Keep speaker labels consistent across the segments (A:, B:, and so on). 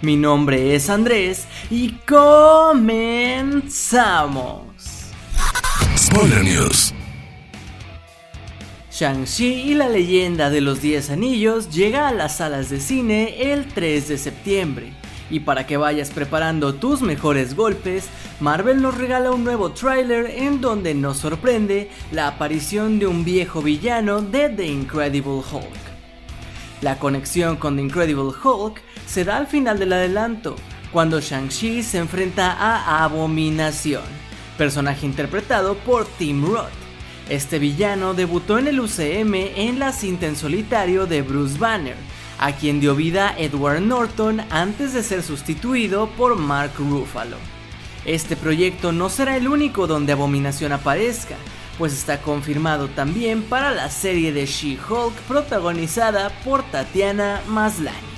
A: Mi nombre es Andrés y comenzamos.
B: Spoiler News.
A: Shang-Chi y la leyenda de los 10 anillos llega a las salas de cine el 3 de septiembre. Y para que vayas preparando tus mejores golpes, Marvel nos regala un nuevo tráiler en donde nos sorprende la aparición de un viejo villano de The Incredible Hulk. La conexión con The Incredible Hulk se da al final del adelanto, cuando Shang-Chi se enfrenta a Abominación, personaje interpretado por Tim Roth. Este villano debutó en el UCM en la cinta en solitario de Bruce Banner, a quien dio vida Edward Norton antes de ser sustituido por Mark Ruffalo. Este proyecto no será el único donde Abominación aparezca, pues está confirmado también para la serie de She-Hulk protagonizada por Tatiana Maslany.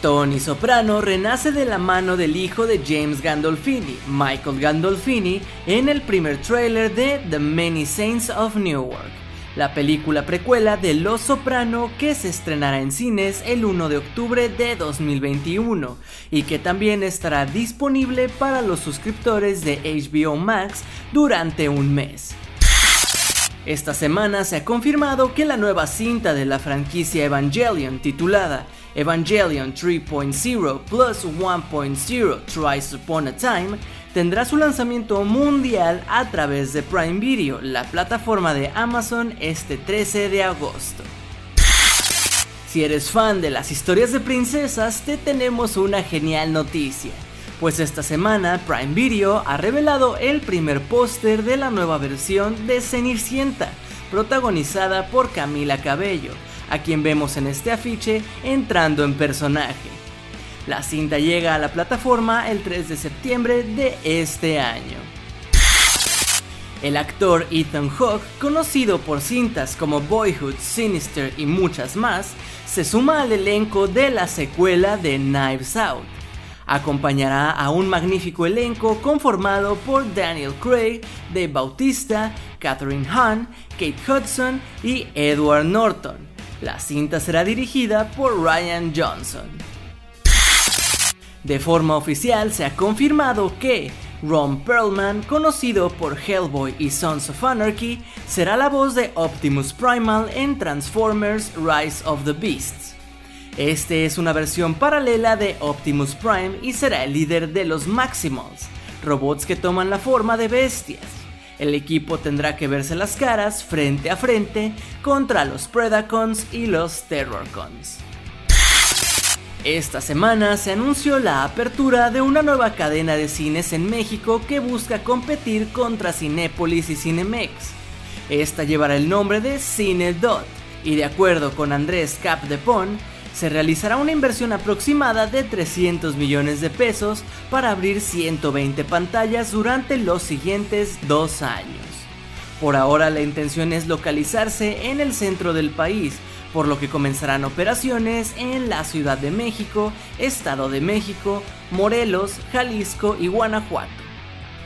A: Tony Soprano renace de la mano del hijo de James Gandolfini, Michael Gandolfini, en el primer tráiler de The Many Saints of Newark, la película precuela de Los Soprano que se estrenará en cines el 1 de octubre de 2021 y que también estará disponible para los suscriptores de HBO Max durante un mes. Esta semana se ha confirmado que la nueva cinta de la franquicia Evangelion titulada Evangelion 3.0 plus 1.0 Tries Upon a Time tendrá su lanzamiento mundial a través de Prime Video, la plataforma de Amazon, este 13 de agosto. Si eres fan de las historias de princesas, te tenemos una genial noticia, pues esta semana Prime Video ha revelado el primer póster de la nueva versión de Cenicienta, protagonizada por Camila Cabello, a quien vemos en este afiche entrando en personaje. La cinta llega a la plataforma el 3 de septiembre de este año. El actor Ethan Hawke, conocido por cintas como Boyhood, Sinister y muchas más, se suma al elenco de la secuela de Knives Out. Acompañará a un magnífico elenco conformado por Daniel Craig, Dave Bautista, Catherine Hahn, Kate Hudson y Edward Norton. La cinta será dirigida por Ryan Johnson. De forma oficial se ha confirmado que Ron Perlman, conocido por Hellboy y Sons of Anarchy, será la voz de Optimus Primal en Transformers Rise of the Beasts. Este es una versión paralela de Optimus Prime y será el líder de los Maximals, robots que toman la forma de bestias. El equipo tendrá que verse las caras frente a frente contra los Predacons y los Terrorcons. Esta semana se anunció la apertura de una nueva cadena de cines en México que busca competir contra Cinépolis y Cinemex. Esta llevará el nombre de CineDot y de acuerdo con Andrés Capdepon, se realizará una inversión aproximada de 300 millones de pesos para abrir 120 pantallas durante los siguientes dos años. Por ahora la intención es localizarse en el centro del país, por lo que comenzarán operaciones en la Ciudad de México, Estado de México, Morelos, Jalisco y Guanajuato.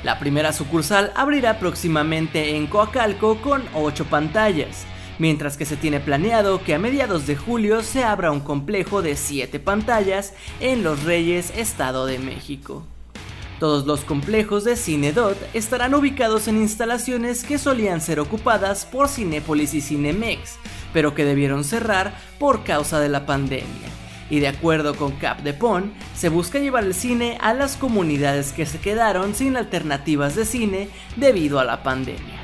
A: La primera sucursal abrirá próximamente en Coacalco con 8 pantallas, mientras que se tiene planeado que a mediados de julio se abra un complejo de 7 pantallas en Los Reyes, Estado de México. Todos los complejos de Cinedot estarán ubicados en instalaciones que solían ser ocupadas por Cinépolis y Cinemex, pero que debieron cerrar por causa de la pandemia. Y de acuerdo con Cap de Pon, se busca llevar el cine a las comunidades que se quedaron sin alternativas de cine debido a la pandemia.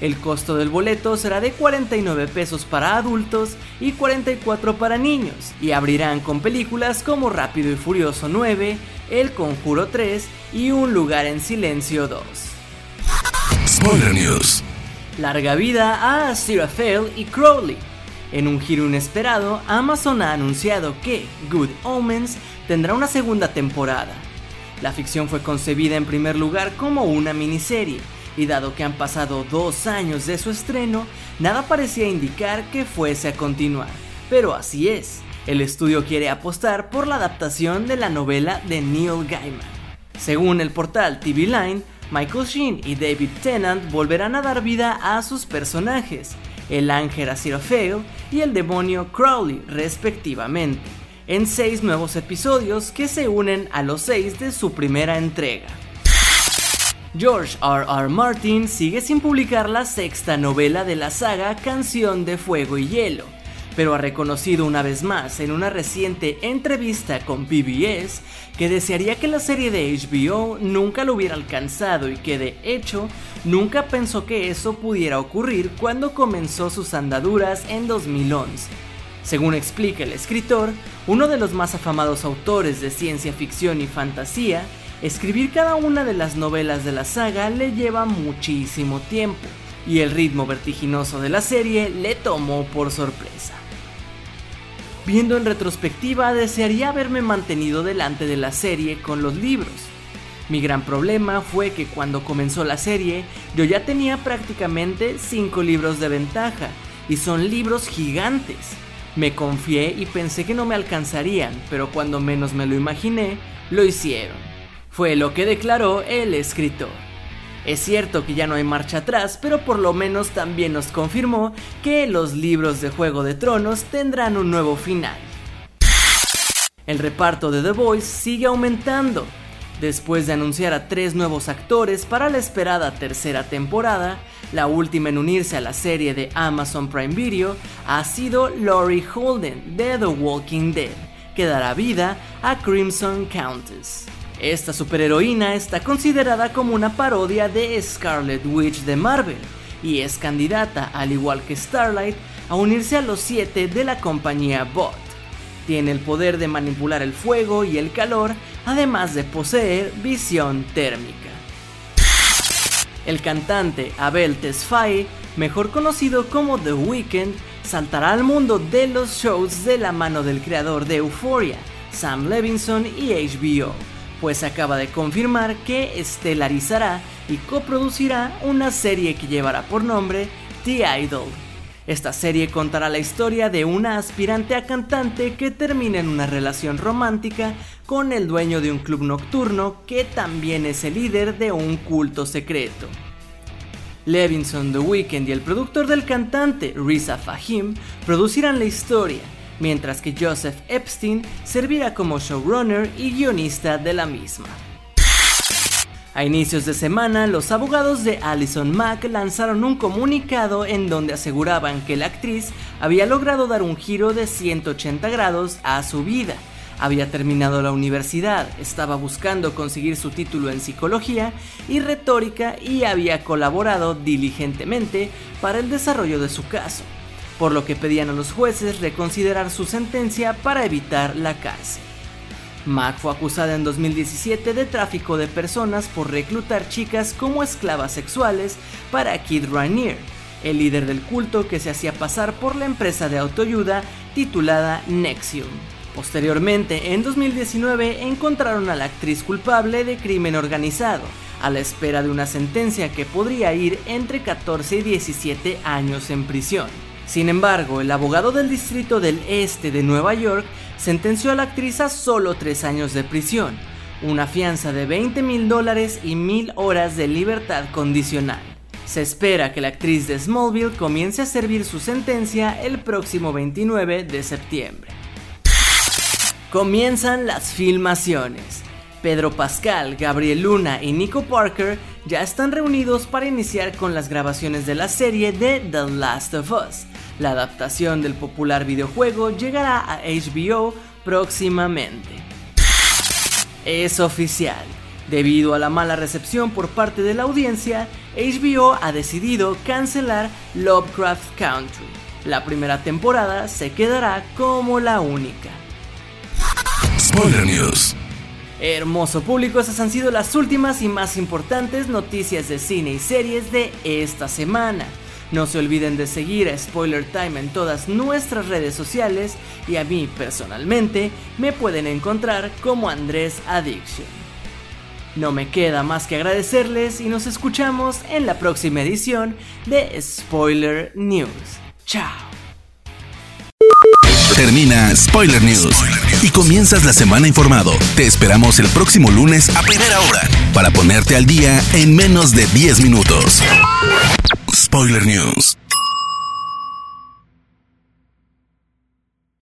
A: El costo del boleto será de 49 pesos para adultos y 44 para niños, y abrirán con películas como Rápido y Furioso 9, El Conjuro 3 y Un lugar en silencio 2.
B: Spoiler News.
A: Larga vida a Aziraphale y Crowley. En un giro inesperado, Amazon ha anunciado que Good Omens tendrá una segunda temporada. La ficción fue concebida en primer lugar como una miniserie, y dado que han pasado dos años de su estreno, nada parecía indicar que fuese a continuar. Pero así es, el estudio quiere apostar por la adaptación de la novela de Neil Gaiman. Según el portal TV Line, Michael Sheen y David Tennant volverán a dar vida a sus personajes, el ángel Aziraphale y el demonio Crowley, respectivamente, en seis nuevos episodios que se unen a los seis de su primera entrega. George R. R. Martin sigue sin publicar la sexta novela de la saga Canción de Fuego y Hielo, pero ha reconocido una vez más en una reciente entrevista con PBS que desearía que la serie de HBO nunca lo hubiera alcanzado y que de hecho nunca pensó que eso pudiera ocurrir cuando comenzó sus andaduras en 2011. Según explica el escritor, uno de los más afamados autores de ciencia ficción y fantasía, escribir cada una de las novelas de la saga le lleva muchísimo tiempo, y el ritmo vertiginoso de la serie le tomó por sorpresa. Viendo en retrospectiva, desearía haberme mantenido delante de la serie con los libros. Mi gran problema fue que cuando comenzó la serie, yo ya tenía prácticamente 5 libros de ventaja, y son libros gigantes. Me confié y pensé que no me alcanzarían, pero cuando menos me lo imaginé, lo hicieron. Fue lo que declaró el escritor. Es cierto que ya no hay marcha atrás, pero por lo menos también nos confirmó que los libros de Juego de Tronos tendrán un nuevo final. El reparto de The Voice sigue aumentando. Después de anunciar a tres nuevos actores para la esperada tercera temporada, la última en unirse a la serie de Amazon Prime Video ha sido Laurie Holden de The Walking Dead, que dará vida a Crimson Countess. Esta superheroína está considerada como una parodia de Scarlet Witch de Marvel y es candidata, al igual que Starlight, a unirse a los siete de la compañía Bot. Tiene el poder de manipular el fuego y el calor, además de poseer visión térmica. El cantante Abel Tesfaye, mejor conocido como The Weeknd, saltará al mundo de los shows de la mano del creador de Euphoria, Sam Levinson y HBO pues acaba de confirmar que estelarizará y coproducirá una serie que llevará por nombre The Idol. Esta serie contará la historia de una aspirante a cantante que termina en una relación romántica con el dueño de un club nocturno que también es el líder de un culto secreto. Levinson, The Weeknd y el productor del cantante, Risa Fahim, producirán la historia, mientras que Joseph Epstein servirá como showrunner y guionista de la misma. A inicios de semana, los abogados de Alison Mack lanzaron un comunicado en donde aseguraban que la actriz había logrado dar un giro de 180 grados a su vida. Había terminado la universidad, estaba buscando conseguir su título en psicología y retórica y había colaborado diligentemente para el desarrollo de su caso por lo que pedían a los jueces reconsiderar su sentencia para evitar la cárcel. Mac fue acusada en 2017 de tráfico de personas por reclutar chicas como esclavas sexuales para Kid Rainier, el líder del culto que se hacía pasar por la empresa de autoayuda titulada Nexium. Posteriormente, en 2019, encontraron a la actriz culpable de crimen organizado, a la espera de una sentencia que podría ir entre 14 y 17 años en prisión. Sin embargo, el abogado del Distrito del Este de Nueva York sentenció a la actriz a solo tres años de prisión, una fianza de 20 mil dólares y mil horas de libertad condicional. Se espera que la actriz de Smallville comience a servir su sentencia el próximo 29 de septiembre. Comienzan las filmaciones. Pedro Pascal, Gabriel Luna y Nico Parker ya están reunidos para iniciar con las grabaciones de la serie de The Last of Us, la adaptación del popular videojuego llegará a HBO próximamente. Es oficial. Debido a la mala recepción por parte de la audiencia, HBO ha decidido cancelar Lovecraft Country. La primera temporada se quedará como la única.
B: Spoiler News.
A: Hermoso público, esas han sido las últimas y más importantes noticias de cine y series de esta semana. No se olviden de seguir a Spoiler Time en todas nuestras redes sociales y a mí personalmente me pueden encontrar como Andrés Addiction. No me queda más que agradecerles y nos escuchamos en la próxima edición de Spoiler News. Chao.
B: Termina Spoiler News y comienzas la semana informado. Te esperamos el próximo lunes a primera hora para ponerte al día en menos de 10 minutos. Spoiler News.